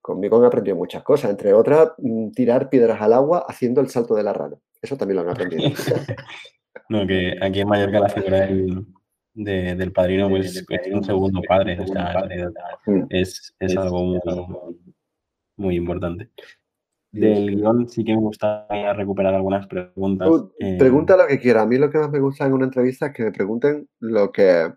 conmigo han aprendido muchas cosas, entre otras, mm, tirar piedras al agua haciendo el salto de la rana. Eso también lo han aprendido. no, que aquí en Mallorca la figura del, padrino pues, es un segundo padre, o sea, mm. es, algo muy, muy importante. Del guion sí que me gustaría recuperar algunas preguntas. Eh, pregunta lo que quiera. A mí lo que más me gusta en una entrevista es que me pregunten lo que,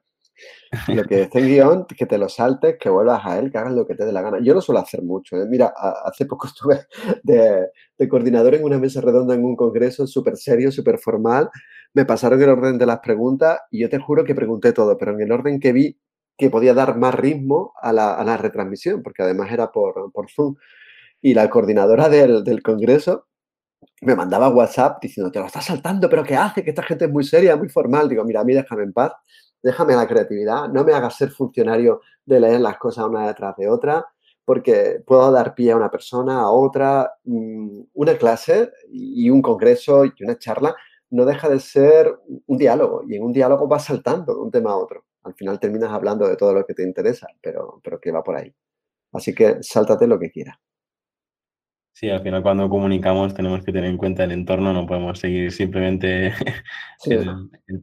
lo que esté en guion, que te lo saltes, que vuelvas a él, que hagas lo que te dé la gana. Yo no suelo hacer mucho. ¿eh? Mira, hace poco estuve de, de, coordinador en una mesa redonda en un congreso súper serio, súper formal. Me pasaron el orden de las preguntas y yo te juro que pregunté todo, pero en el orden que vi que podía dar más ritmo a la, a la retransmisión, porque además era por, por Zoom. Y la coordinadora del, del congreso me mandaba WhatsApp diciendo, te lo estás saltando, pero ¿qué hace? Que esta gente es muy seria, muy formal. Digo, mira, a mí déjame en paz, déjame la creatividad, no me hagas ser funcionario de leer las cosas una detrás de otra, porque puedo dar pie a una persona, a otra. Mm, una clase y un congreso y una charla no deja de ser un diálogo y en un diálogo vas saltando de un tema a otro. Al final terminas hablando de todo lo que te interesa, pero, pero que va por ahí. Así que sáltate lo que quieras. Sí, al final cuando comunicamos tenemos que tener en cuenta el entorno, no podemos seguir simplemente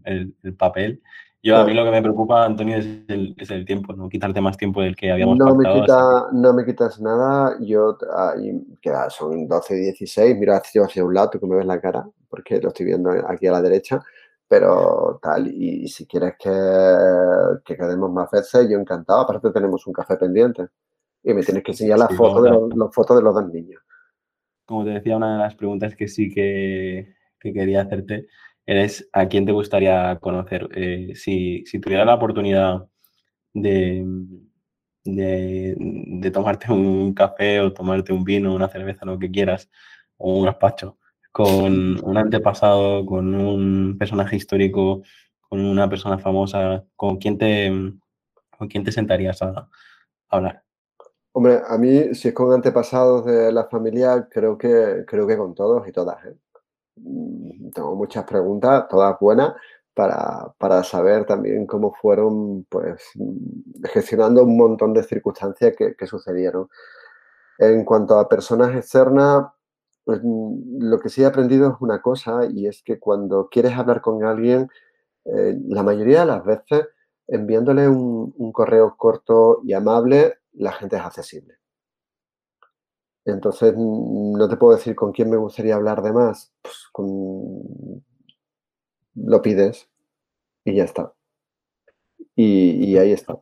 el, papel. Yo a mí lo que me preocupa, Antonio, es el, tiempo, no quitarte más tiempo del que habíamos no Me No me quitas nada, yo, ah, queda, son 12 y 16, mira hacia un lado, tú que me ves la cara, porque lo estoy viendo aquí a la derecha, pero tal, y, si quieres que, que quedemos más veces, yo encantado, aparte tenemos un café pendiente, y me tienes que enseñar la foto de los, fotos de los dos niños como te decía, una de las preguntas que sí que, quería hacerte es a quién te gustaría conocer. Eh, si, si tuviera la oportunidad de, de, tomarte un café o tomarte un vino, una cerveza, lo que quieras, o un gazpacho, con un antepasado, con un personaje histórico, con una persona famosa, ¿con quién te, con quién te sentarías a hablar? Hombre, a mí, si es con antepasados de la familia, creo que, creo que con todos y todas. ¿eh? Mm, tengo muchas preguntas, todas buenas, para, para, saber también cómo fueron pues, gestionando un montón de circunstancias que, que sucedieron. En cuanto a personas externas, pues, mm, lo que sí he aprendido es una cosa y es que cuando quieres hablar con alguien, eh, la mayoría de las veces enviándole un, un correo corto y amable, la gente es accesible. Entonces, no te puedo decir con quién me gustaría hablar de más. Pues. Lo pides y ya está. Y, ahí está.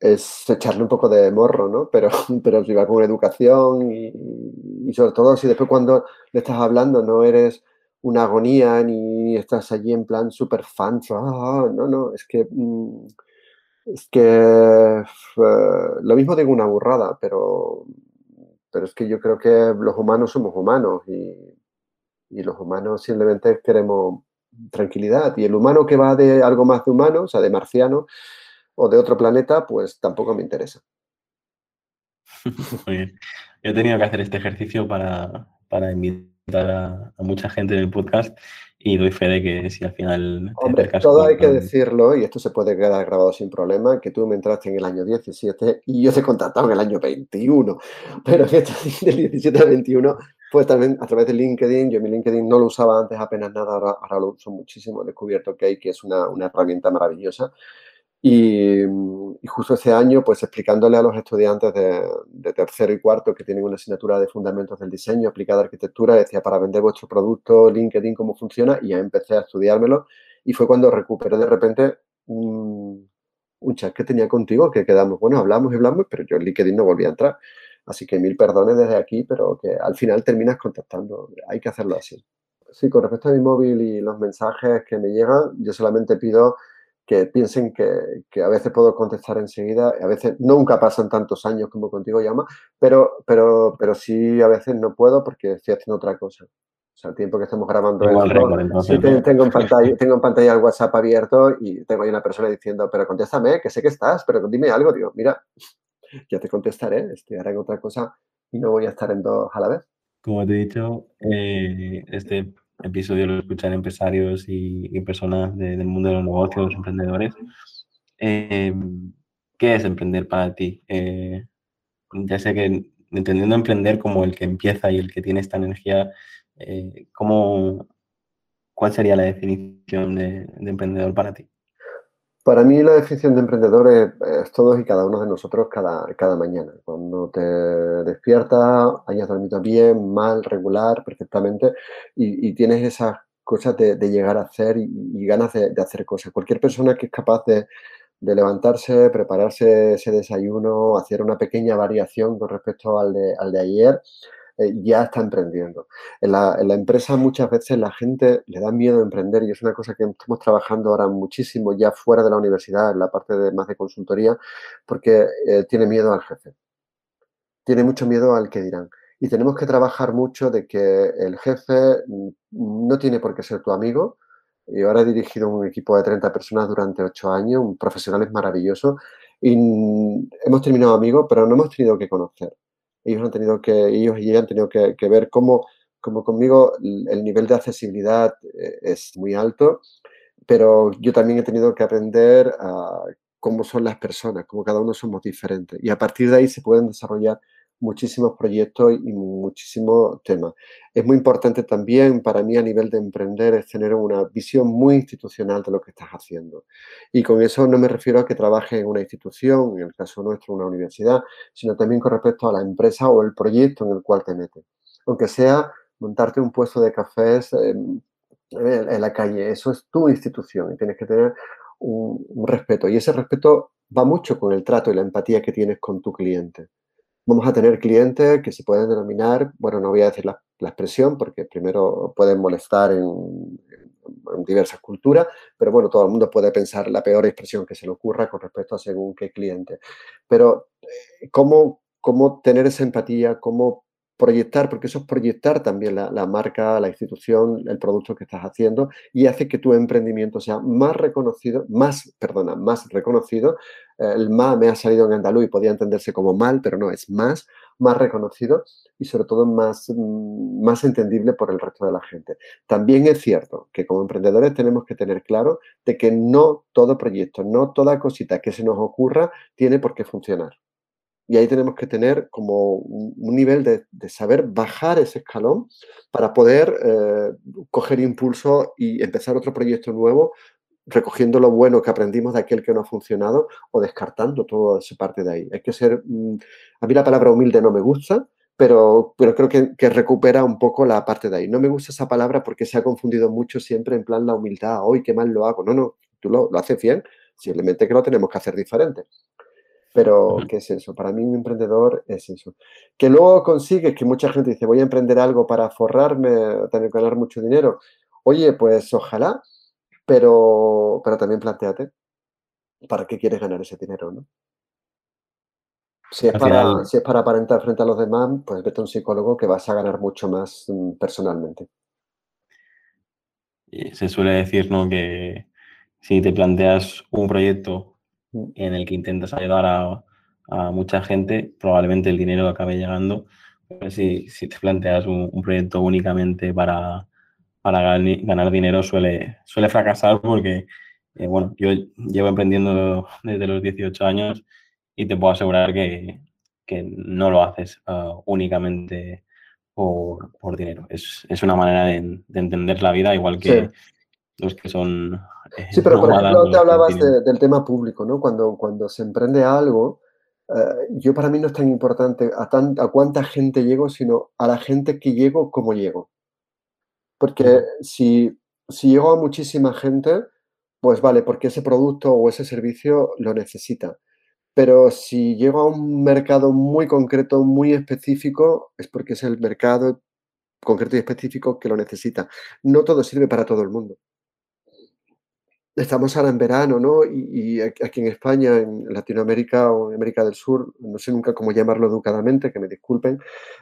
Es echarle un poco de morro, ¿no? Pero, pero si va con educación y, sobre todo si después cuando le estás hablando no eres una agonía ni estás allí en plan súper fan. Ah, no, no, es que... Mm, es que eh, lo mismo digo una burrada, pero, pero es que yo creo que los humanos somos humanos y, los humanos simplemente queremos tranquilidad. Y el humano que va de algo más de humano, o sea, de marciano o de otro planeta, pues tampoco me interesa. Muy bien. Yo he tenido que hacer este ejercicio para, para invitar a, a, mucha gente en el podcast y doy fe de que si al final... Hombre, todo hay que decirlo, y esto se puede quedar grabado sin problema, que tú me entraste en el año 17 y yo te he en el año 21. Pero que esto del 17 al 21 fue también a través de LinkedIn. Yo mi LinkedIn no lo usaba antes apenas nada, ahora, lo uso muchísimo. He descubierto que hay, que es una, una herramienta maravillosa. Y, justo ese año, pues explicándole a los estudiantes de, tercero y cuarto que tienen una asignatura de fundamentos del diseño aplicada a arquitectura, decía para vender vuestro producto, LinkedIn, cómo funciona, y ya empecé a estudiármelo. Y fue cuando recuperé de repente un, chat que tenía contigo, que quedamos, bueno, hablamos y hablamos, pero yo en LinkedIn no volví a entrar. Así que mil perdones desde aquí, pero que al final terminas contactando. Hay que hacerlo así. Sí, con respecto a mi móvil y los mensajes que me llegan, yo solamente pido que piensen que, a veces puedo contestar enseguida, a veces nunca pasan tantos años como contigo llama, pero, pero, pero sí a veces no puedo porque estoy haciendo otra cosa. O sea, el tiempo que estamos grabando esto, tengo, en pantalla, tengo en pantalla el WhatsApp abierto y tengo ahí una persona diciendo, pero contéstame, que sé que estás, pero dime algo. Digo, mira, ya te contestaré, estoy ahora en otra cosa y no voy a estar en dos a la vez. Como te he dicho, eh, este episodio lo escuchan empresarios y, personas del mundo de los negocios, emprendedores. Eh, ¿Qué es emprender para ti? Eh, ya sé que entendiendo emprender como el que empieza y el que tiene esta energía, eh, ¿cómo, ¿cuál sería la definición de, emprendedor para ti? Para mí la definición de emprendedor es, todos y cada uno de nosotros cada, cada mañana. Cuando te despiertas, hayas dormido bien, mal, regular, perfectamente, y, tienes esas cosas de, llegar a hacer y, ganas de, hacer cosas. Cualquier persona que es capaz de, levantarse, prepararse ese desayuno, hacer una pequeña variación con respecto al de, al de ayer, eh, ya está emprendiendo. En la, empresa muchas veces la gente le da miedo a emprender y es una cosa que estamos trabajando ahora muchísimo ya fuera de la universidad, en la parte de más de consultoría, porque eh, tiene miedo al jefe. Tiene mucho miedo al que dirán. Y tenemos que trabajar mucho de que el jefe mm, no tiene por qué ser tu amigo. Yo ahora he dirigido un equipo de 30 personas durante 8 años, un profesional es maravilloso y mm, hemos terminado amigos, pero no hemos tenido que conocer ellos han tenido que, ellos y ella han tenido que, ver cómo, como conmigo el nivel de accesibilidad eh, es muy alto, pero yo también he tenido que aprender cómo son las personas, cómo cada uno somos diferentes. Y a partir de ahí se pueden desarrollar muchísimos proyectos y muchísimos temas. Es muy importante también para mí a nivel de emprender es tener una visión muy institucional de lo que estás haciendo. Y con eso no me refiero a que trabajes en una institución, en el caso nuestro una universidad, sino también con respecto a la empresa o el proyecto en el cual te metes. Aunque sea montarte un puesto de cafés en, la calle, eso es tu institución y tienes que tener un respeto. Y ese respeto va mucho con el trato y la empatía que tienes con tu cliente. Vamos a tener clientes que se pueden denominar, bueno, no voy a decir la, expresión porque primero pueden molestar en, diversas culturas, pero bueno, todo el mundo puede pensar la peor expresión que se le ocurra con respecto a según qué cliente. Pero, eh, ¿cómo, cómo tener esa empatía? ¿Cómo proyectar, porque eso es proyectar también la, marca, la institución, el producto que estás haciendo y hace que tu emprendimiento sea más reconocido, más, perdona, más reconocido. el más me ha salido en andaluz y podía entenderse como mal, pero no, es más, más reconocido y sobre todo más, mm, más entendible por el resto de la gente. También es cierto que como emprendedores tenemos que tener claro de que no todo proyecto, no toda cosita que se nos ocurra tiene por qué funcionar. Y ahí tenemos que tener como un, nivel de, saber bajar ese escalón para poder eh, coger impulso y empezar otro proyecto nuevo, recogiendo lo bueno que aprendimos de aquel que no ha funcionado o descartando toda esa parte de ahí. Hay que ser, mm, a mí la palabra humilde no me gusta, pero, pero creo que, recupera un poco la parte de ahí. No me gusta esa palabra porque se ha confundido mucho siempre en plan la humildad, hoy qué mal lo hago. No, no, tú lo, lo haces bien, simplemente que lo tenemos que hacer diferente. Pero, ¿qué es eso? Para mí un emprendedor es eso. Que luego consigues que mucha gente dice, voy a emprender algo para forrarme, tener que ganar mucho dinero. Oye, pues ojalá, pero, pero también planteate, ¿para qué quieres ganar ese dinero? ¿no? Si es, para, si es para aparentar frente a los demás, pues vete a un psicólogo que vas a ganar mucho más mm, personalmente. Se suele decir, ¿no? Que si te planteas un proyecto en el que intentas ayudar a, mucha gente, probablemente el dinero acabe llegando. si, si te planteas un, proyecto únicamente para, para ganar, dinero, suele, suele fracasar porque, eh, bueno, yo llevo emprendiendo desde los 18 años y te puedo asegurar que, no lo haces ah, únicamente por, dinero. Es, una manera de, entender la vida, igual que los que son Sí, pero por ejemplo, te hablabas del tema público, ¿no? Cuando, cuando se emprende algo, eh, yo para mí no es tan importante a, a cuánta gente llego, sino a la gente que llego, cómo llego. Porque si, si llego a muchísima gente, pues vale, porque ese producto o ese servicio lo necesita. Pero si llego a un mercado muy concreto, muy específico, es porque es el mercado concreto y específico que lo necesita. No todo sirve para todo el mundo. Estamos ahora en verano, ¿no? Y, aquí en España, en Latinoamérica o América del Sur, no sé nunca cómo llamarlo educadamente, que me disculpen,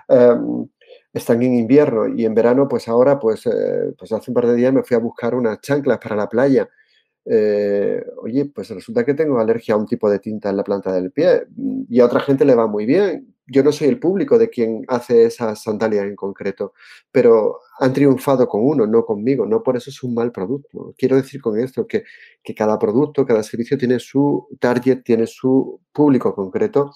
em, están en invierno y en verano, pues ahora, pues, eh, pues hace un par de días me fui a buscar unas chanclas para la playa. Eh, oye, pues resulta que tengo alergia a un tipo de tinta en la planta del pie y a otra gente le va muy bien yo no soy el público de quien hace esas sandalias en concreto, pero han triunfado con uno, no conmigo, no por eso es un mal producto. Quiero decir con esto que, que cada producto, cada servicio tiene su target, tiene su público concreto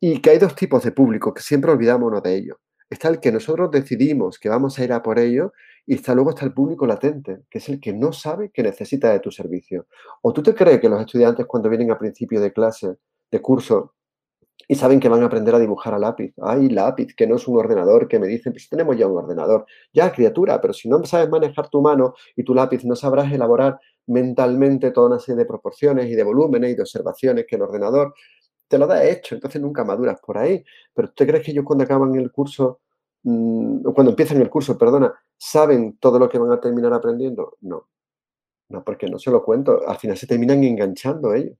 y que hay dos tipos de público, que siempre olvidamos uno de ellos. Está el que nosotros decidimos que vamos a ir a por ello y está luego está el público latente, que es el que no sabe que necesita de tu servicio. ¿O tú te crees que los estudiantes cuando vienen a principio de clase, de curso, y saben que van a aprender a dibujar a lápiz. Ay, lápiz, que no es un ordenador, que me dicen, pues tenemos ya un ordenador. Ya, criatura, pero si no sabes manejar tu mano y tu lápiz, no sabrás elaborar mentalmente toda una serie de proporciones y de volúmenes y de observaciones que el ordenador te lo da hecho, entonces nunca maduras por ahí. Pero ¿tú crees que ellos cuando acaban el curso, mm, cuando empiezan el curso, perdona, saben todo lo que van a terminar aprendiendo? No. No, porque no se lo cuento. Al final se terminan enganchando ellos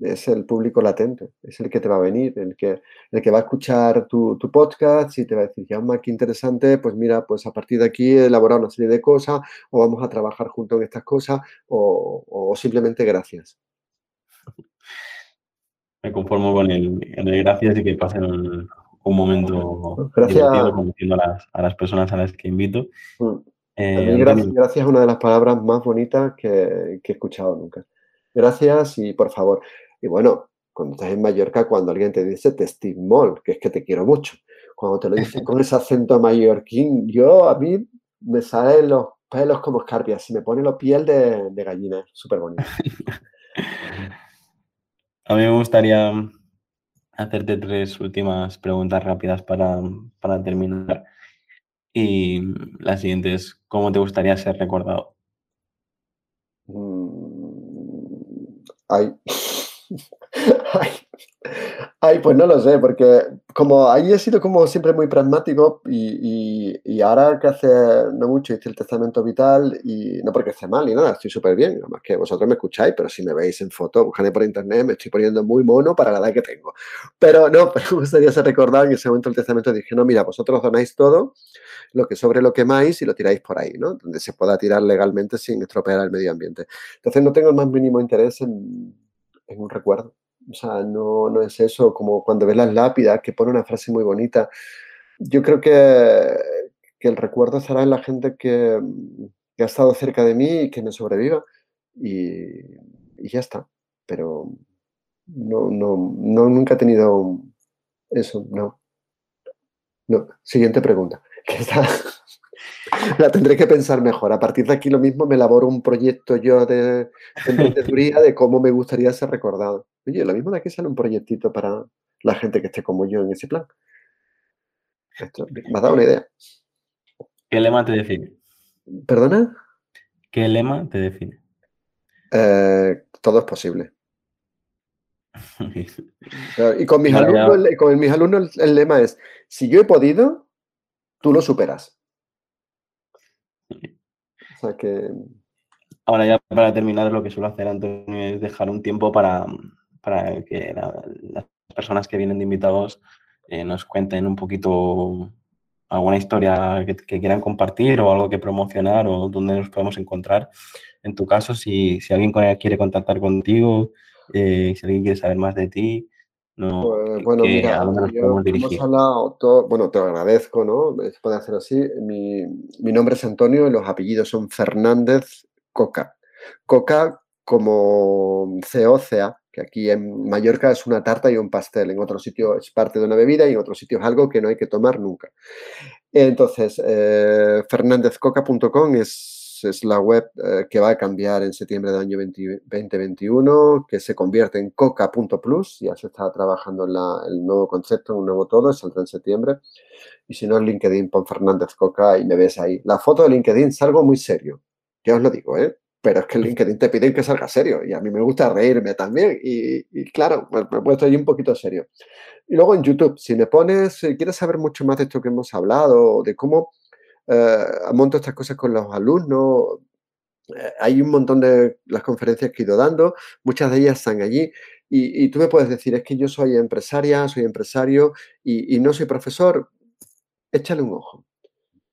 es el público latente, es el que te va a venir, el que, el que va a escuchar tu, podcast y te va a decir, ya qué interesante, pues mira, pues a partir de aquí he elaborado una serie de cosas o vamos a trabajar juntos en estas cosas o, simplemente gracias. Me conformo con el, gracias y que pasen un, momento gracias. conociendo a las, personas a las que invito. Mm. Eh, gracias, gracias, es una de las palabras más bonitas que, que he escuchado nunca. Gracias y por favor, y bueno, cuando estás en Mallorca, cuando alguien te dice testimol, que es que te quiero mucho, cuando te lo dicen con ese acento mallorquín, yo a mí me salen los pelos como escarpias, y me pone la piel de, gallina, súper bonito. A mí me gustaría hacerte tres últimas preguntas rápidas para, para terminar. Y la siguiente es, ¿cómo te gustaría ser recordado? Mm, ay. Ay, pues no lo sé, porque como ahí he sido como siempre muy pragmático y, ahora que hace no mucho hice el testamento vital y no porque esté mal ni nada, estoy súper bien, además que vosotros me escucháis, pero si me veis en foto, buscadme por internet, me estoy poniendo muy mono para la edad que tengo. Pero no, pero me gustaría ser recordado en ese momento del testamento dije, no, mira, vosotros donáis todo, lo que sobre lo quemáis y lo tiráis por ahí, ¿no? Donde se pueda tirar legalmente sin estropear el medio ambiente. Entonces no tengo el más mínimo interés en en un recuerdo. O sea, no, no es eso, como cuando ves las lápidas que pone una frase muy bonita. Yo creo que, que el recuerdo estará en la gente que, que, ha estado cerca de mí y que me sobreviva. Y, y ya está. Pero no, no, no, nunca he tenido eso, no. No. Siguiente pregunta. ¿Qué está? La tendré que pensar mejor. A partir de aquí lo mismo me elaboro un proyecto yo de, de de cómo me gustaría ser recordado. Oye, lo mismo de aquí sale un proyectito para la gente que esté como yo en ese plan. me has dado una idea. ¿Qué lema te define? ¿Perdona? ¿Qué lema te define? Eh, todo es posible. y con mis, alumnos, con mis alumnos el lema es, si yo he podido, tú lo superas. Ahora ya para terminar lo que suelo hacer, Antonio, es dejar un tiempo para, para que las personas que vienen de invitados eh, nos cuenten un poquito alguna historia que, quieran compartir o algo que promocionar o dónde nos podemos encontrar. En tu caso, si, si alguien quiere contactar contigo, eh, si alguien quiere saber más de ti, no, pues, bueno, mira, hemos hablado todo, bueno, te lo agradezco, ¿no? Se puede hacer así. Mi, mi, nombre es Antonio y los apellidos son Fernández Coca. Coca como COCA, que aquí en Mallorca es una tarta y un pastel, en otro sitio es parte de una bebida y en otro sitio es algo que no hay que tomar nunca. Entonces, eh, fernandezcoca.com es es la web eh, que va a cambiar en septiembre del año 2021, que se convierte en coca.plus, ya se está trabajando en el nuevo concepto, en un nuevo todo, saldrá en septiembre. Y si no, en LinkedIn, pon Fernández Coca y me ves ahí. La foto de LinkedIn salgo muy serio, ya os lo digo, ¿eh? Pero es que en LinkedIn te piden que salga serio y a mí me gusta reírme también. Y, claro, me, he puesto ahí un poquito serio. Y luego en YouTube, si me pones, si quieres saber mucho más de esto que hemos hablado, de cómo eh, monto estas cosas con los alumnos. eh, hay un montón de las conferencias que he ido dando, muchas de ellas están allí. Y, tú me puedes decir, es que yo soy empresaria, soy empresario y, no soy profesor, échale un ojo.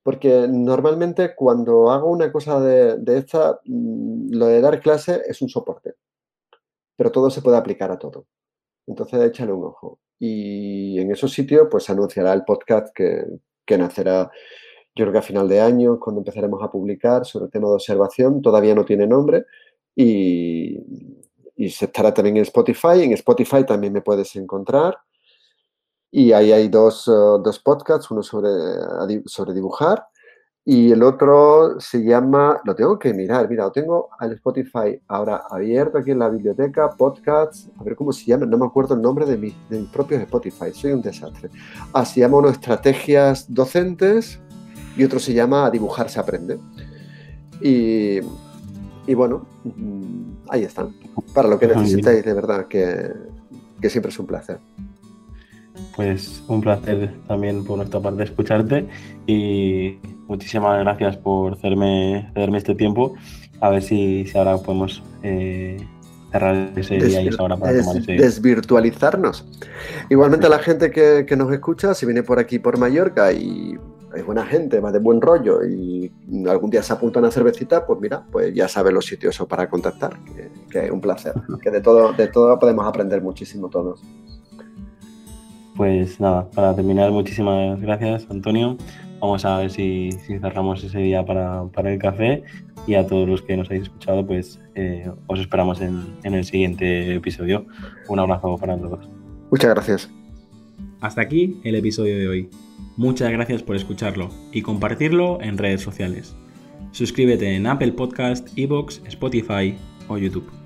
Porque normalmente cuando hago una cosa de, de esta, mm, lo de dar clase es un soporte. Pero todo se puede aplicar a todo. Entonces échale un ojo. Y en esos sitios pues anunciará el podcast que, que nacerá yo creo que a final de año, cuando empezaremos a publicar sobre el tema de observación, todavía no tiene nombre y, se estará también en Spotify. En Spotify también me puedes encontrar. Y ahí hay dos, uh, dos podcasts, uno sobre, sobre dibujar y el otro se llama, lo tengo que mirar, mira, lo tengo al Spotify ahora abierto aquí en la biblioteca, podcasts, a ver cómo se llama, no me acuerdo el nombre de, mi, de mis propios Spotify, soy un desastre. Ah, se llama Estrategias Docentes y otro se llama Dibujar se aprende. Y, y bueno, mm, ahí están, para lo que necesitéis, de verdad, que, que siempre es un placer pues un placer también por nuestra parte escucharte y muchísimas gracias por hacerme, hacerme este tiempo. A ver si, si ahora podemos eh, cerrar ese día y esa hora para tomar ese... Desvirtualizarnos. Igualmente a la gente que, que, nos escucha, si viene por aquí por Mallorca y es buena gente, va de buen rollo y algún día se apunta a una cervecita, pues mira, pues ya sabe los sitios para contactar, que, que es un placer, que de todo, de todo podemos aprender muchísimo todos. Pues nada, para terminar, muchísimas gracias, Antonio. Vamos a ver si, cerramos ese día para, el café y a todos los que nos habéis escuchado, pues eh, os esperamos en, en el siguiente episodio. Un abrazo para todos. Muchas gracias. Hasta aquí el episodio de hoy. Muchas gracias por escucharlo y compartirlo en redes sociales. Suscríbete en Apple Podcast, Evox, Spotify o YouTube.